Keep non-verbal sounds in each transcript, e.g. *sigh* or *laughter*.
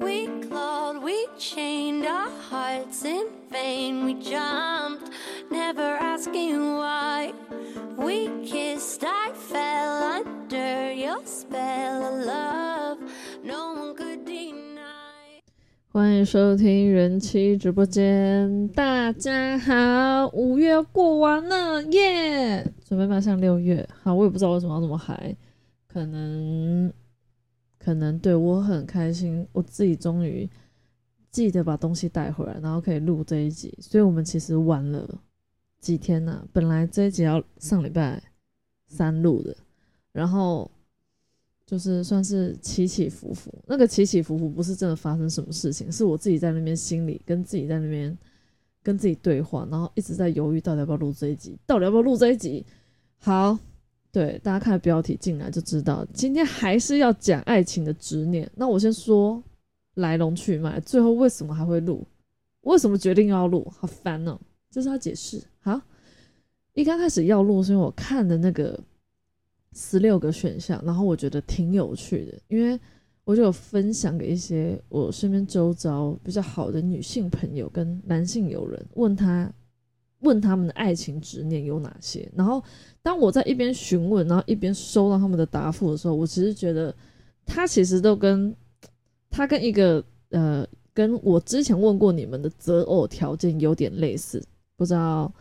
We clawed, we chained our hearts in vain. We jumped, never asking why. We kissed, I fell under your spell of love. No one could deny. 欢迎收听人妻直播间，大家好，五月过完了耶准备迈向六月。好，我也不知道为什么要这么嗨，可能可能对我很开心，我自己终于记得把东西带回来，然后可以录这一集。所以我们其实晚了几天呢、本来这一集要上礼拜三录的，然后就是算是起起伏伏。那个起起伏伏不是真的发生什么事情，是我自己在那边心里跟自己在那边跟自己对话，然后一直在犹豫到底要不要录这一集，到底要不要录这一集。好，对大家看标题进来就知道，今天还是要讲爱情的执念。那我先说来龙去脉，最后为什么还会录，为什么决定要录，好烦哦、这是要解释。好，一刚开始要录是因为我看的那个十六个选项，然后我觉得挺有趣的，因为我就有分享给一些我身边周遭比较好的女性朋友跟男性友人，问他问他们的爱情执念有哪些。然后当我在一边询问，然后一边收到他们的答复的时候，我其实觉得他其实都跟他跟一个呃跟我之前问过你们的择偶条件有点类似，不知道。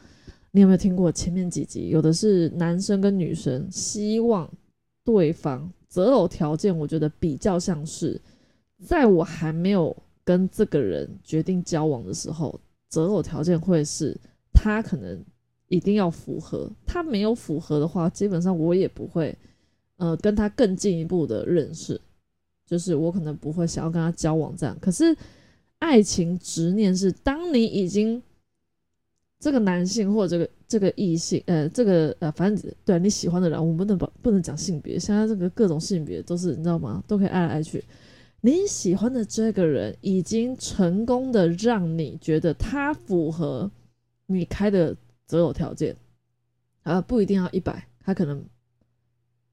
你有没有听过前面几集？有的是男生跟女生希望对方择偶条件，我觉得比较像是，在我还没有跟这个人决定交往的时候，择偶条件会是他可能一定要符合，他没有符合的话，基本上我也不会，呃，跟他更进一步的认识，就是我可能不会想要跟他交往这样。可是爱情执念是，当你已经这个男性或者这个这个异性，呃，这个呃，反正对你喜欢的人，我们不能把不能讲性别，现在这个各种性别都是你知道吗？都可以爱来爱去。你喜欢的这个人已经成功的让你觉得他符合你开的择偶条件，啊，不一定要一百，他可能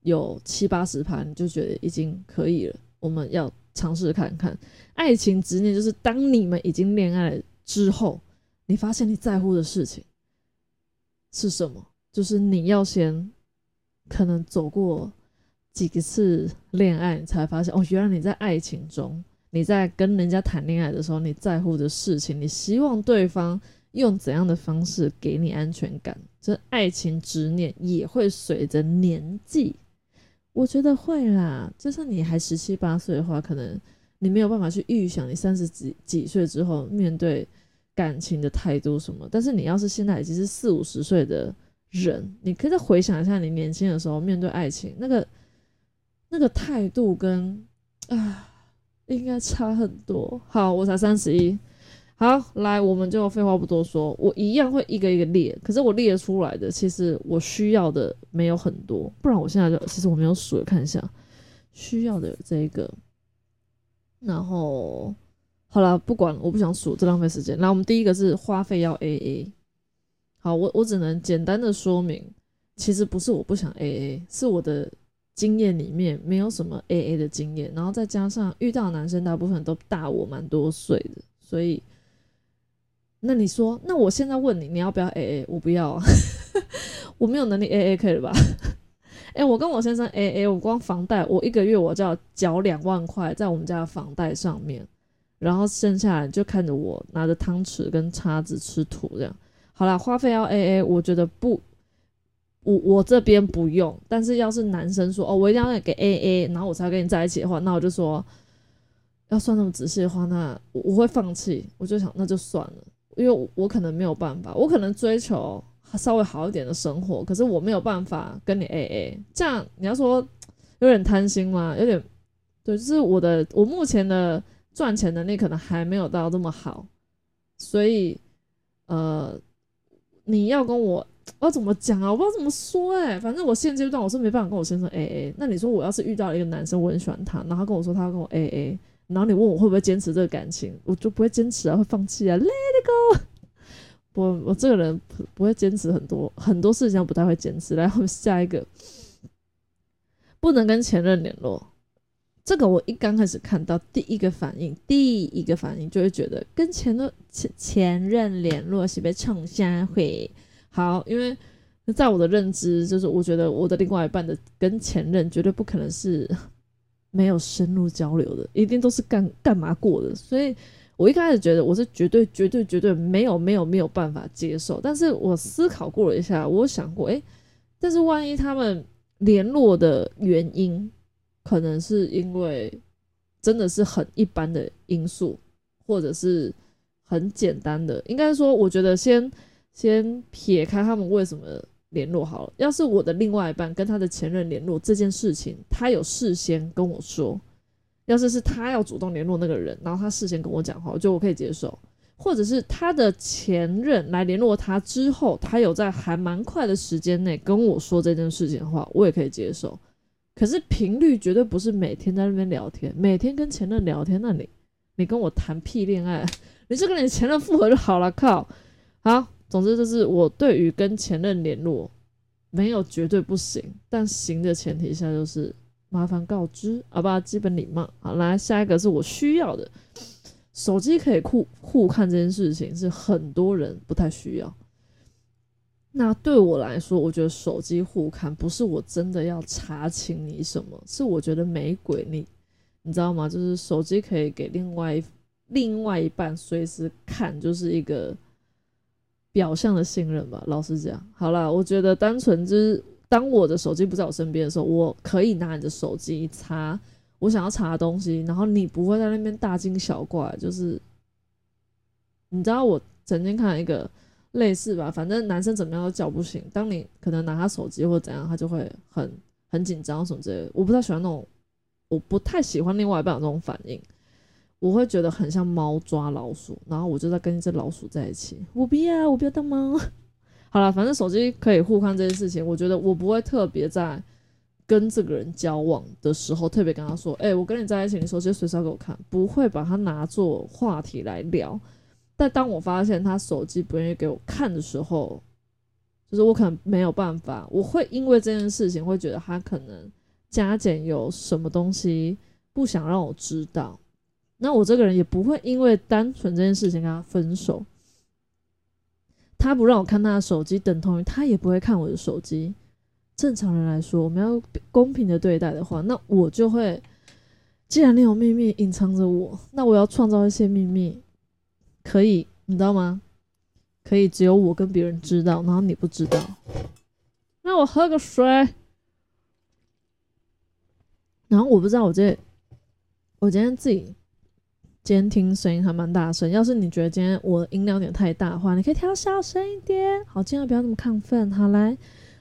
有七八十盘，就觉得已经可以了。我们要尝试看看，爱情执念就是当你们已经恋爱之后。你发现你在乎的事情是什么？就是你要先可能走过几次恋爱，你才发现哦，原来你在爱情中，你在跟人家谈恋爱的时候，你在乎的事情，你希望对方用怎样的方式给你安全感？这爱情执念也会随着年纪，我觉得会啦。就算你还十七八岁的话，可能你没有办法去预想你三十几几岁之后面对。感情的态度什么？但是你要是现在已经是四五十岁的人，你可以再回想一下你年轻的时候面对爱情那个那个态度跟啊，应该差很多。好，我才三十一。好，来，我们就废话不多说，我一样会一个一个列。可是我列出来的，其实我需要的没有很多，不然我现在就其实我没有数，看一下需要的这一个，然后。好了，不管了，我不想数，这浪费时间。来，我们第一个是花费要 A A。好，我我只能简单的说明，其实不是我不想 A A，是我的经验里面没有什么 A A 的经验，然后再加上遇到男生大部分都大我蛮多岁的，所以那你说，那我现在问你，你要不要 A A？我不要啊，*laughs* 我没有能力 A A，可以了吧？*laughs* 哎、我跟我先生 A A，我光房贷，我一个月我就要缴两万块在我们家的房贷上面。然后剩下来就看着我拿着汤匙跟叉子吃土这样。好啦，花费要 A A，我觉得不，我我这边不用。但是要是男生说哦，我一定要给 A A，然后我才跟你在一起的话，那我就说要算那么仔细的话，那我我会放弃。我就想那就算了，因为我可能没有办法，我可能追求稍微好一点的生活，可是我没有办法跟你 A A。这样你要说有点贪心吗？有点，对，就是我的我目前的。赚钱能力可能还没有到这么好，所以，呃，你要跟我，我怎么讲啊？我不知道怎么说哎、反正我现阶段我是没办法跟我先生 A A。那你说我要是遇到了一个男生，我很喜欢他，然后他跟我说他要跟我 A A，然后你问我会不会坚持这个感情，我就不会坚持啊，会放弃啊，Let it go。*laughs* 我我这个人不会坚持很多很多事情，我不太会坚持。来，我们下一个，不能跟前任联络。这个我一刚开始看到第一个反应，第一个反应就会觉得跟前任前前任联络是被冲下会好，因为在我的认知，就是我觉得我的另外一半的跟前任绝对不可能是没有深入交流的，一定都是干干嘛过的，所以我一开始觉得我是绝对绝对绝对没有没有没有办法接受，但是我思考过了一下，我想过，诶，但是万一他们联络的原因。可能是因为真的是很一般的因素，或者是很简单的。应该说，我觉得先先撇开他们为什么联络好了。要是我的另外一半跟他的前任联络这件事情，他有事先跟我说，要是是他要主动联络那个人，然后他事先跟我讲话，我觉得我可以接受。或者是他的前任来联络他之后，他有在还蛮快的时间内跟我说这件事情的话，我也可以接受。可是频率绝对不是每天在那边聊天，每天跟前任聊天，那你你跟我谈屁恋爱，*laughs* 你就跟你前任复合就好了，靠！好，总之就是我对于跟前任联络没有绝对不行，但行的前提下就是麻烦告知，好吧？基本礼貌。好，来下一个是我需要的，手机可以互互看这件事情是很多人不太需要。那对我来说，我觉得手机互看不是我真的要查清你什么，是我觉得没鬼你，你知道吗？就是手机可以给另外另外一半随时看，就是一个表象的信任吧。老实讲，好了，我觉得单纯就是当我的手机不在我身边的时候，我可以拿你的手机查我想要查的东西，然后你不会在那边大惊小怪。就是你知道，我曾经看一个。类似吧，反正男生怎么样都叫不醒。当你可能拿他手机或者怎样，他就会很很紧张什么之类的。我不太喜欢那种，我不太喜欢另外一半有这种反应，我会觉得很像猫抓老鼠，然后我就在跟一只老鼠在一起。我不要，我不要当猫。*laughs* 好了，反正手机可以互看这件事情，我觉得我不会特别在跟这个人交往的时候特别跟他说，哎，我跟你在一起，你手机随时要给我看，不会把它拿做话题来聊。但当我发现他手机不愿意给我看的时候，就是我可能没有办法，我会因为这件事情会觉得他可能加减有什么东西不想让我知道。那我这个人也不会因为单纯这件事情跟他分手。他不让我看他的手机，等同于他也不会看我的手机。正常人来说，我们要公平的对待的话，那我就会，既然你有秘密隐藏着我，那我要创造一些秘密。可以，你知道吗？可以，只有我跟别人知道，然后你不知道。那我喝个水。然后我不知道，我这我今天自己监听声音还蛮大声。要是你觉得今天我音量有点太大的话，你可以调小声一点。好，尽量不要那么亢奋。好，来，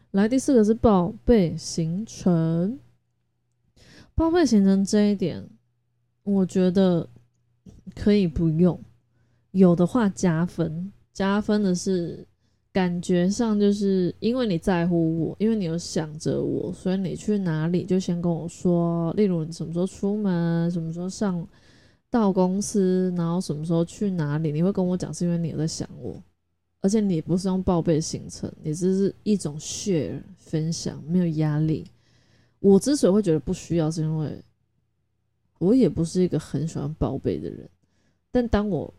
来，第四个是宝贝行程。宝贝行程这一点，我觉得可以不用。有的话加分，加分的是感觉上就是因为你在乎我，因为你有想着我，所以你去哪里就先跟我说。例如你什么时候出门，什么时候上到公司，然后什么时候去哪里，你会跟我讲，是因为你有在想我，而且你不是用报备行程，你只是一种 share 分享，没有压力。我之所以会觉得不需要，是因为我也不是一个很喜欢报备的人，但当我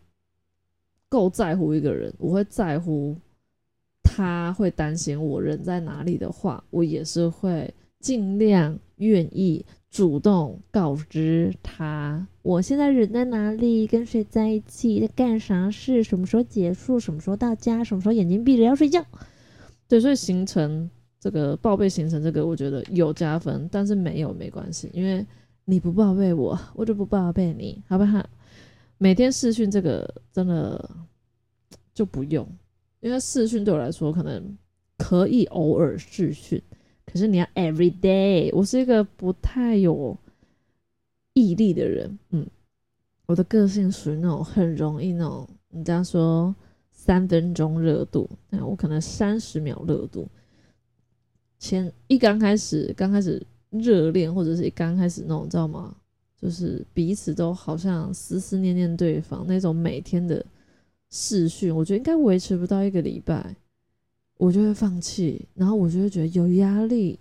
够在乎一个人，我会在乎他会担心我人在哪里的话，我也是会尽量愿意主动告知他我现在人在哪里，跟谁在一起，在干啥事，什么时候结束，什么时候到家，什么时候眼睛闭着要睡觉。对，所以行程这个报备行程这个，我觉得有加分，但是没有没关系，因为你不报备我，我就不报备你，好不好？每天试训这个真的就不用，因为试训对我来说可能可以偶尔试训，可是你要 every day。我是一个不太有毅力的人，嗯，我的个性属于那种很容易那种，人家说三分钟热度，那我可能三十秒热度。前一刚开始，刚开始热恋或者是一刚开始那种，知道吗？就是彼此都好像思思念念对方那种每天的视讯，我觉得应该维持不到一个礼拜，我就会放弃，然后我就会觉得有压力，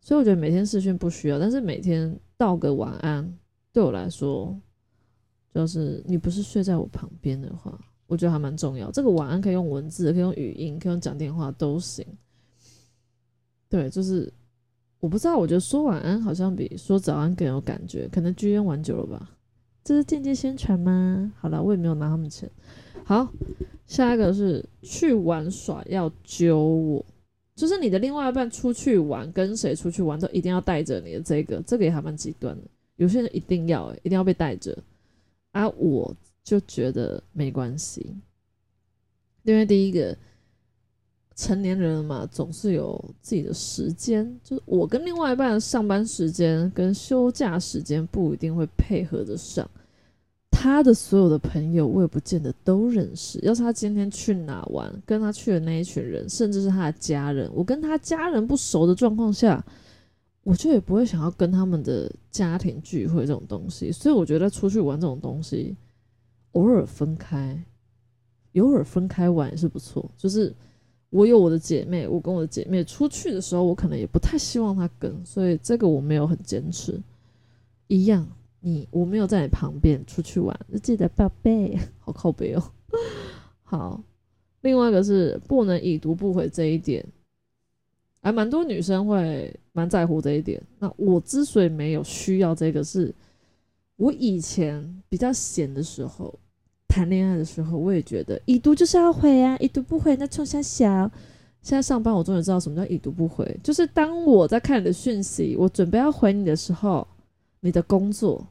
所以我觉得每天视讯不需要，但是每天道个晚安，对我来说，就是你不是睡在我旁边的话，我觉得还蛮重要。这个晚安可以用文字，可以用语音，可以用讲电话都行。对，就是我不知道，我觉得说晚安好像比说早安更有感觉，可能剧院玩久了吧。这是间接宣传吗？好了，我也没有拿他们钱。好，下一个是去玩耍要揪我，就是你的另外一半出去玩，跟谁出去玩都一定要带着你的这个，这个也还蛮极端的。有些人一定要，哎，一定要被带着。啊，我就觉得没关系，因为第一个成年人嘛，总是有自己的时间，就是我跟另外一半的上班时间跟休假时间不一定会配合得上。他的所有的朋友，我也不见得都认识。要是他今天去哪玩，跟他去的那一群人，甚至是他的家人，我跟他家人不熟的状况下，我就也不会想要跟他们的家庭聚会这种东西。所以我觉得出去玩这种东西，偶尔分开，偶尔分开玩也是不错。就是我有我的姐妹，我跟我的姐妹出去的时候，我可能也不太希望她跟，所以这个我没有很坚持。一样。你我没有在你旁边出去玩，记得宝贝，*laughs* 好靠背哦。*laughs* 好，另外一个是不能已读不回这一点，还蛮多女生会蛮在乎这一点。那我之所以没有需要这个，是我以前比较闲的时候，谈恋爱的时候，我也觉得已读就是要回啊，已读不回那冲下小。现在上班，我终于知道什么叫已读不回，就是当我在看你的讯息，我准备要回你的时候，你的工作。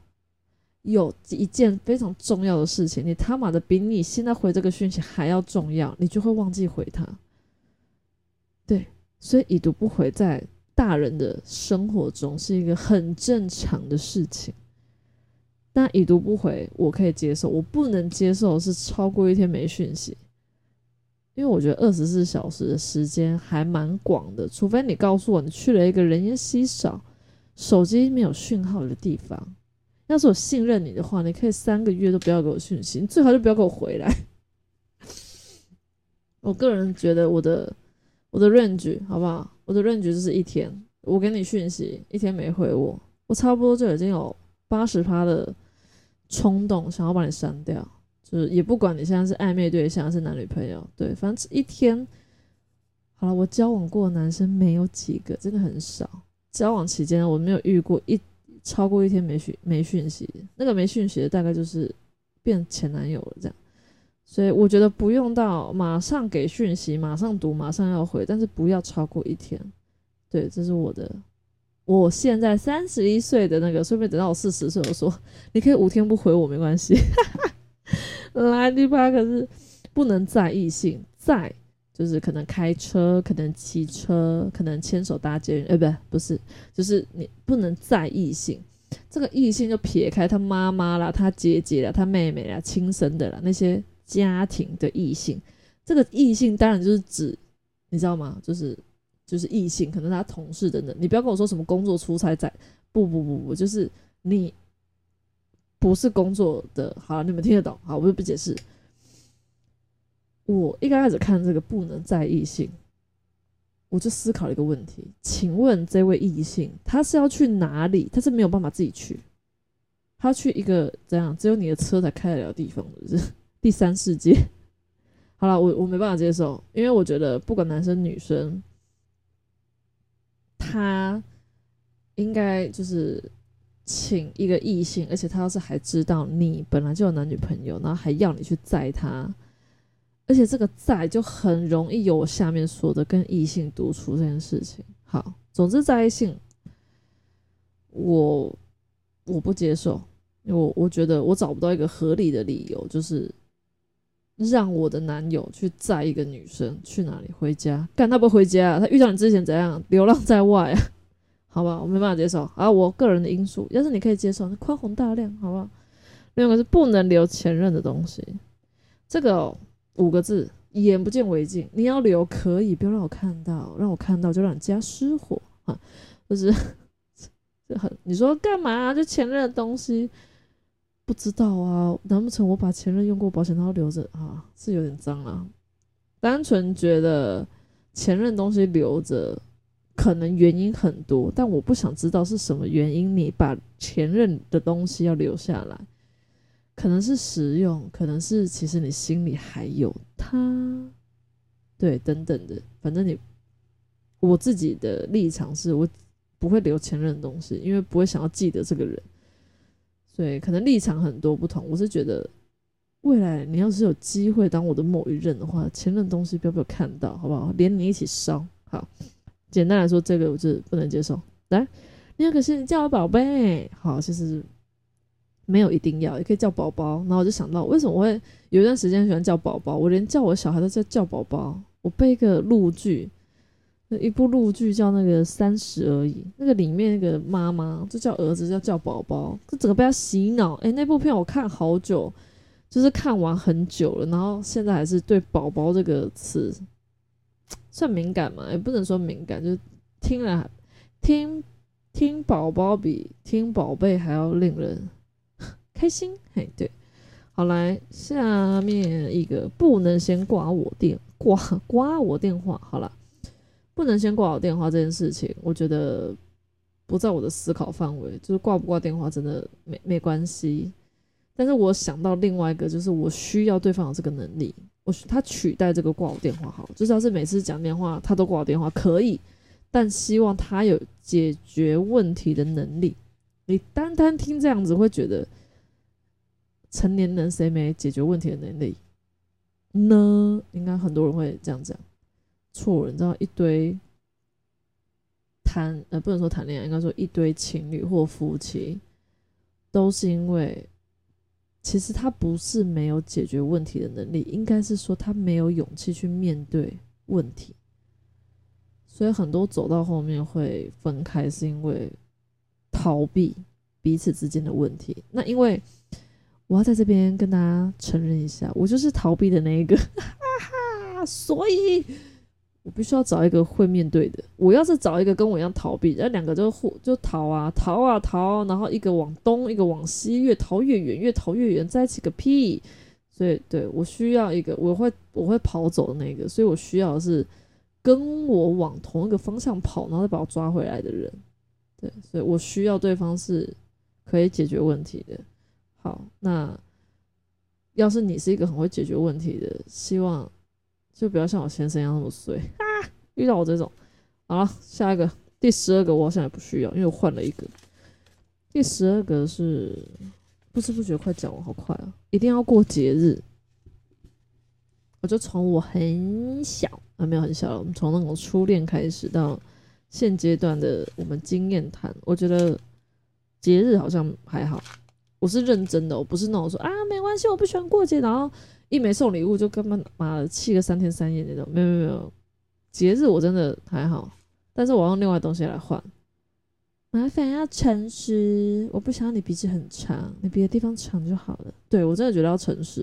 有一件非常重要的事情，你他妈的比你现在回这个讯息还要重要，你就会忘记回他。对，所以已读不回在大人的生活中是一个很正常的事情。但已读不回我可以接受，我不能接受是超过一天没讯息，因为我觉得二十四小时的时间还蛮广的，除非你告诉我你去了一个人烟稀少、手机没有讯号的地方。要是我信任你的话，你可以三个月都不要给我讯息，最好就不要给我回来。*laughs* 我个人觉得我的我的 range 好不好？我的 range 就是一天，我给你讯息一天没回我，我差不多就已经有八十趴的冲动想要把你删掉，就是也不管你现在是暧昧对象是男女朋友，对，反正一天好了。我交往过的男生没有几个，真的很少。交往期间我没有遇过一。超过一天没讯没讯息，那个没讯息的大概就是变前男友了这样，所以我觉得不用到马上给讯息，马上读，马上要回，但是不要超过一天。对，这是我的。我现在三十一岁的那个，顺便等到我四十岁，我说 *laughs* 你可以五天不回我没关系。*laughs* 来，第八个是不能在异性在。就是可能开车，可能骑车，可能牵手搭捷运，哎，不，不是，就是你不能在异性，这个异性就撇开他妈妈啦，他姐姐啦，他妹妹啦，亲生的啦，那些家庭的异性，这个异性当然就是指，你知道吗？就是就是异性，可能他同事等等，你不要跟我说什么工作出差在，不不不不，就是你不是工作的，好了，你们听得懂，好，我就不解释。我一开始看这个不能在异性，我就思考了一个问题：请问这位异性他是要去哪里？他是没有办法自己去，他去一个怎样只有你的车才开得了地方的 *laughs* 第三世界？*laughs* 好了，我我没办法接受，因为我觉得不管男生女生，他应该就是请一个异性，而且他要是还知道你本来就有男女朋友，然后还要你去载他。而且这个在就很容易有我下面说的跟异性独处这件事情。好，总之在异性，我我不接受，我我觉得我找不到一个合理的理由，就是让我的男友去载一个女生去哪里回家，干他不回家，他遇到你之前怎样流浪在外啊？*laughs* 好吧，我没办法接受啊，我个人的因素，要是你可以接受，那宽宏大量，好不好？另外个是不能留前任的东西，这个。五个字，眼不见为净。你要留可以，不要让我看到，让我看到就让你加失火啊！就是 *laughs* 这很，你说干嘛？就前任的东西，不知道啊？难不成我把前任用过保险套留着啊？是有点脏啊。单纯觉得前任东西留着可能原因很多，但我不想知道是什么原因，你把前任的东西要留下来，可能是实用，可能是其实你心里还有他，对，等等的，反正你我自己的立场是我不会留前任的东西，因为不会想要记得这个人，所以可能立场很多不同。我是觉得未来你要是有机会当我的某一任的话，前任东西不要被我看到，好不好？连你一起烧，好。简单来说，这个我是不能接受。来，第二个是叫我宝贝，好，其实没有一定要，也可以叫宝宝。然后我就想到，为什么我会有一段时间喜欢叫宝宝？我连叫我小孩都叫叫宝宝。我背个录剧，一部陆剧叫那个《三十而已》，那个里面那个妈妈就叫儿子叫叫宝宝，就整个被他洗脑。诶，那部片我看好久，就是看完很久了，然后现在还是对“宝宝”这个词。算敏感嘛？也不能说敏感，就听了听听宝宝比听宝贝还要令人开心。嘿，对，好来下面一个不能先挂我电挂挂我电话。好了，不能先挂我电话这件事情，我觉得不在我的思考范围。就是挂不挂电话真的没没关系，但是我想到另外一个，就是我需要对方有这个能力。我他取代这个挂我电话好，就是要是每次讲电话他都挂我电话可以，但希望他有解决问题的能力。你单单听这样子会觉得，成年人谁没解决问题的能力呢？应该很多人会这样讲，错了，你知道一堆谈呃不能说谈恋爱，应该说一堆情侣或夫妻都是因为。其实他不是没有解决问题的能力，应该是说他没有勇气去面对问题，所以很多走到后面会分开，是因为逃避彼此之间的问题。那因为我要在这边跟大家承认一下，我就是逃避的那一个，*laughs* 哈哈，所以。我必须要找一个会面对的。我要是找一个跟我一样逃避，那两个就互就逃啊逃啊逃，然后一个往东，一个往西，越逃越远，越逃越远，在一起个屁！所以，对我需要一个我会我会跑走的那个，所以我需要是跟我往同一个方向跑，然后再把我抓回来的人。对，所以我需要对方是可以解决问题的。好，那要是你是一个很会解决问题的，希望。就不要像我先生一样那么衰啊！遇到我这种，好了，下一个第十二个，我好像也不需要，因为我换了一个。第十二个是不知不觉快讲完，好快啊！一定要过节日，我就从我很小啊，没有很小，我们从那种初恋开始到现阶段的我们经验谈，我觉得节日好像还好。我是认真的，我不是那种说啊没关系，我不喜欢过节，然后。一没送礼物就根本妈的气个三天三夜那种，没有没有没有，节日我真的还好，但是我用另外东西来换。麻烦要诚实，我不想要你鼻子很长，你别的地方长就好了。对我真的觉得要诚实，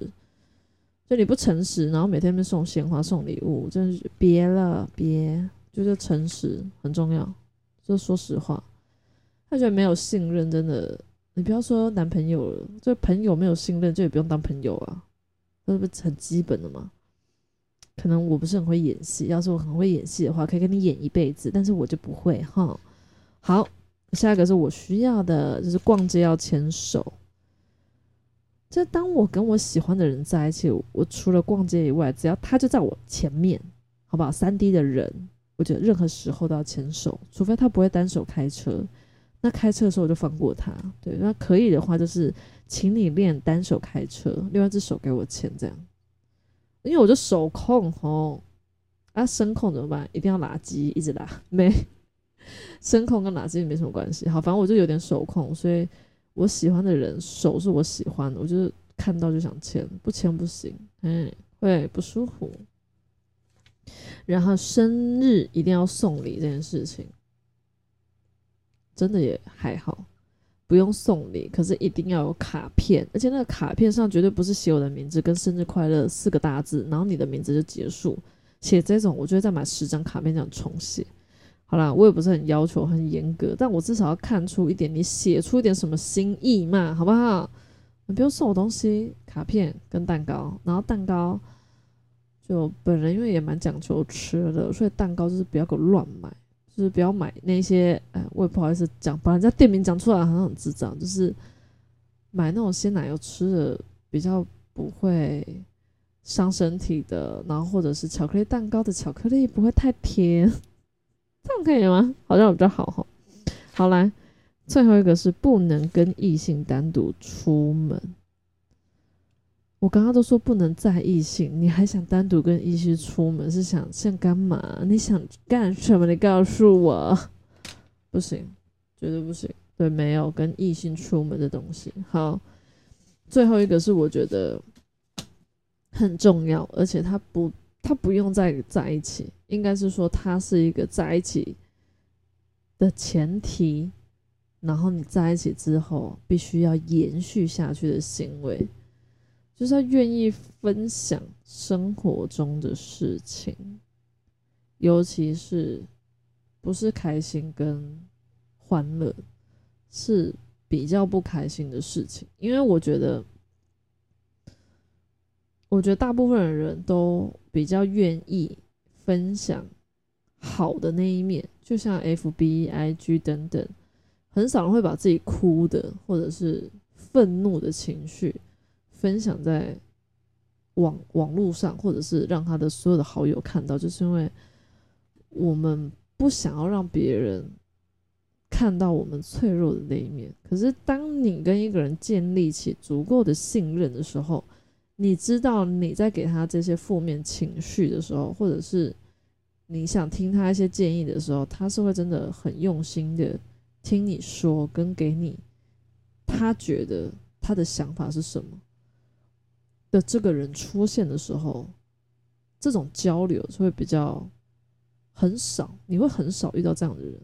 就你不诚实，然后每天被送鲜花送礼物，真的是别了别，就是诚实很重要，就说实话。他觉得没有信任，真的，你不要说男朋友了，就朋友没有信任，就也不用当朋友啊。这不是很基本的吗？可能我不是很会演戏，要是我很会演戏的话，可以跟你演一辈子，但是我就不会哈。好，下一个是我需要的，就是逛街要牵手。就当我跟我喜欢的人在一起，我除了逛街以外，只要他就在我前面，好不好？三 D 的人，我觉得任何时候都要牵手，除非他不会单手开车。那开车的时候我就放过他，对，那可以的话就是，请你练单手开车，另外一只手给我牵这样，因为我就手控吼，啊声控怎么办？一定要拉机一直拉，没声控跟拉机没什么关系，好，反正我就有点手控，所以我喜欢的人手是我喜欢的，我就是看到就想牵，不牵不行，嗯，会不舒服。然后生日一定要送礼这件事情。真的也还好，不用送礼，可是一定要有卡片，而且那个卡片上绝对不是写我的名字跟生日快乐四个大字，然后你的名字就结束。写这种，我就会再买十张卡片这样重写。好啦，我也不是很要求很严格，但我至少要看出一点，你写出一点什么心意嘛，好不好？你不用送我东西，卡片跟蛋糕，然后蛋糕就本人因为也蛮讲究吃的，所以蛋糕就是不要给我乱买。就是不要买那些，哎，我也不好意思讲，把人家店名讲出来好像很智障，就是买那种鲜奶油吃的比较不会伤身体的，然后或者是巧克力蛋糕的巧克力不会太甜，这样可以吗？好像比较好哈。好来，最后一个是不能跟异性单独出门。我刚刚都说不能在异性，你还想单独跟异性出门？是想想干嘛？你想干什么？你告诉我，不行，绝对不行。对，没有跟异性出门的东西。好，最后一个是我觉得很重要，而且他不，他不用再在一起，应该是说他是一个在一起的前提，然后你在一起之后必须要延续下去的行为。就是他愿意分享生活中的事情，尤其是不是开心跟欢乐，是比较不开心的事情。因为我觉得，我觉得大部分的人都比较愿意分享好的那一面，就像 F B I G 等等，很少人会把自己哭的或者是愤怒的情绪。分享在网网络上，或者是让他的所有的好友看到，就是因为我们不想要让别人看到我们脆弱的那一面。可是，当你跟一个人建立起足够的信任的时候，你知道你在给他这些负面情绪的时候，或者是你想听他一些建议的时候，他是会真的很用心的听你说，跟给你他觉得他的想法是什么。的这个人出现的时候，这种交流就会比较很少，你会很少遇到这样的人。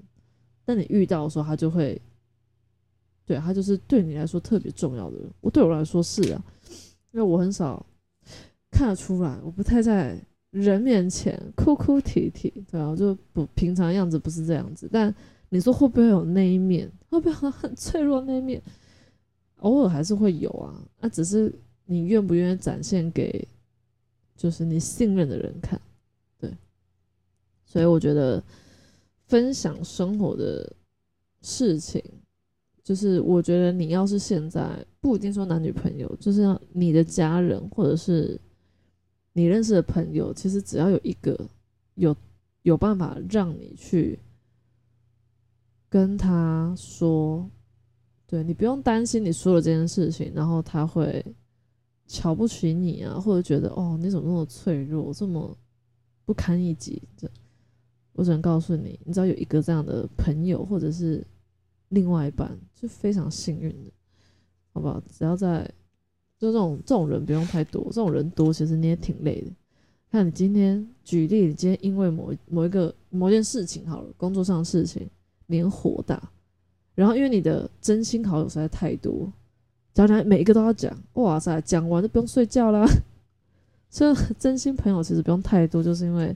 但你遇到的时候，他就会，对他就是对你来说特别重要的人。我对我来说是啊，因为我很少看得出来，我不太在人面前哭哭啼啼，对啊，就不平常样子不是这样子。但你说会不会有那一面？会不会很脆弱那一面？偶尔还是会有啊，那只是。你愿不愿意展现给就是你信任的人看？对，所以我觉得分享生活的事情，就是我觉得你要是现在不一定说男女朋友，就是你的家人或者是你认识的朋友，其实只要有一个有有办法让你去跟他说，对你不用担心你说了这件事情，然后他会。瞧不起你啊，或者觉得哦，你怎么那么脆弱，这么不堪一击？这我只能告诉你，你只要有一个这样的朋友，或者是另外一半，就非常幸运的，好不好？只要在就这种这种人不用太多，这种人多其实你也挺累的。看你今天举例，你今天因为某某一个某件事情好了，工作上的事情，你火大，然后因为你的真心好友实在太多。讲讲每一个都要讲，哇塞，讲完就不用睡觉啦。*laughs* 所以真心朋友其实不用太多，就是因为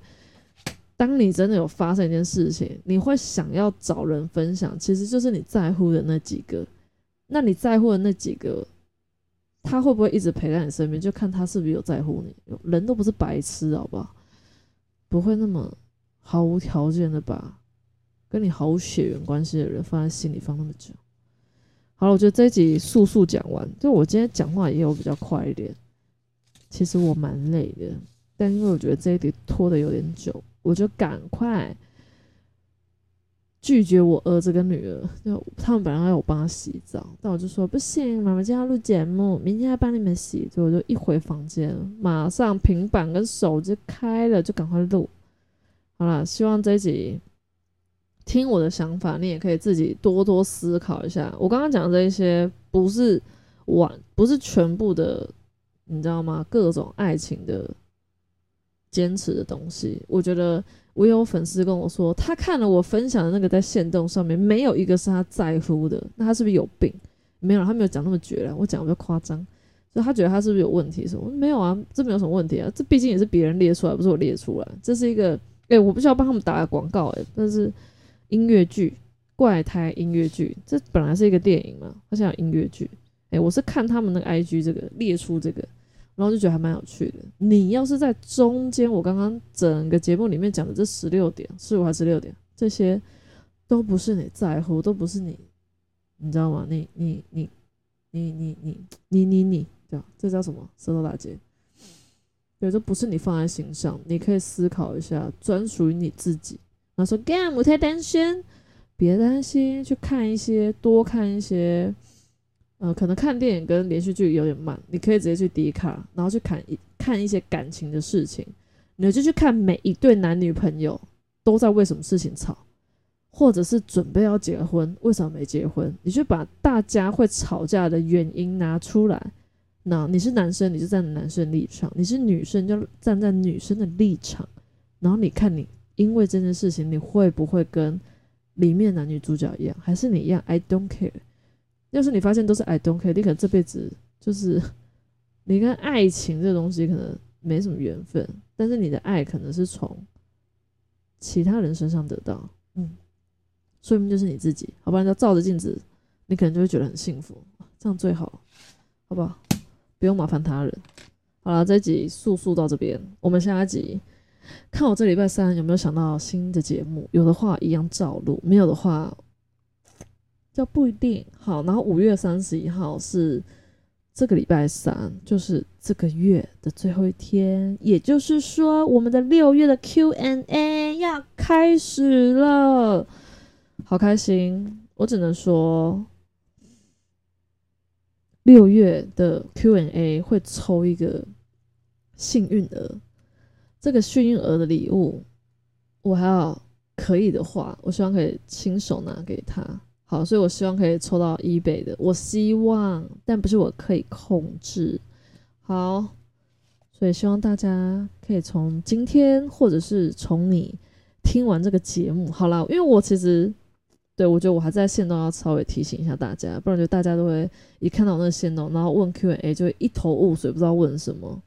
当你真的有发生一件事情，你会想要找人分享，其实就是你在乎的那几个。那你在乎的那几个，他会不会一直陪在你身边？就看他是不是有在乎你。人都不是白痴，好不好？不会那么毫无条件的把跟你毫无血缘关系的人放在心里放那么久。好了，我觉得这一集速速讲完。就我今天讲话也有比较快一点，其实我蛮累的，但因为我觉得这一集拖的有点久，我就赶快拒绝我儿子跟女儿。就他们本来要我帮他洗澡，但我就说不行，妈妈今天要录节目，明天要帮你们洗。所以我就一回房间，马上平板跟手机开了，就赶快录。好了，希望这一集。听我的想法，你也可以自己多多思考一下。我刚刚讲的这一些，不是完，不是全部的，你知道吗？各种爱情的坚持的东西，我觉得我有粉丝跟我说，他看了我分享的那个在线动上面，没有一个是他在乎的。那他是不是有病？没有，他没有讲那么绝了。我讲比较夸张，就他觉得他是不是有问题？什么？没有啊，这没有什么问题啊。这毕竟也是别人列出来，不是我列出来。这是一个，哎，我不需要帮他们打广告，哎，但是。音乐剧，怪胎音乐剧，这本来是一个电影嘛，它现在有音乐剧。哎，我是看他们那个 IG 这个列出这个，然后就觉得还蛮有趣的。你要是在中间，我刚刚整个节目里面讲的这十六点，十五还是十六点，这些都不是你在乎，都不是你，你知道吗？你你你你你你你你你，这样这叫什么？舌头打结。对，这不是你放在心上，你可以思考一下，专属于你自己。他说，gam，我太担心，别担心，去看一些，多看一些。呃，可能看电影跟连续剧有点慢，你可以直接去迪卡，然后去看一看一些感情的事情，你就去看每一对男女朋友都在为什么事情吵，或者是准备要结婚，为什么没结婚？你去把大家会吵架的原因拿出来。那你是男生，你就站在男生立场；你是女生，就站在女生的立场。然后你看，你因为这件事情，你会不会跟里面男女主角一样，还是你一样？I don't care。要是你发现都是 I don't care，你可能这辈子就是你跟爱情这东西可能没什么缘分，但是你的爱可能是从其他人身上得到，嗯，说明就是你自己，好不然就照着镜子，你可能就会觉得很幸福，这样最好，好不好？不用麻烦他人。好了，这集速速到这边，我们下一集看我这礼拜三有没有想到新的节目，有的话一样照录，没有的话。就不一定好，然后五月三十一号是这个礼拜三，就是这个月的最后一天，也就是说，我们的六月的 Q&A 要开始了，好开心！我只能说，六月的 Q&A 会抽一个幸运儿，这个幸运儿的礼物，我还要可以的话，我希望可以亲手拿给他。好，所以我希望可以抽到一倍的，我希望，但不是我可以控制。好，所以希望大家可以从今天，或者是从你听完这个节目，好了，因为我其实对我觉得我还在线动，要稍微提醒一下大家，不然就大家都会一看到那个线动，然后问 Q&A 就会一头雾水，不知道问什么。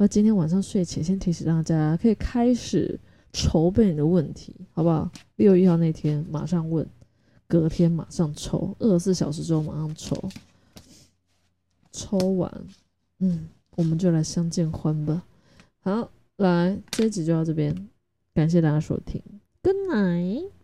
那今天晚上睡前先提醒大家，可以开始筹备你的问题，好不好？六月一号那天马上问。隔天马上抽，二十四小时之后马上抽，抽完，嗯，我们就来相见欢吧。好，来这一集就到这边，感谢大家收听，Good night。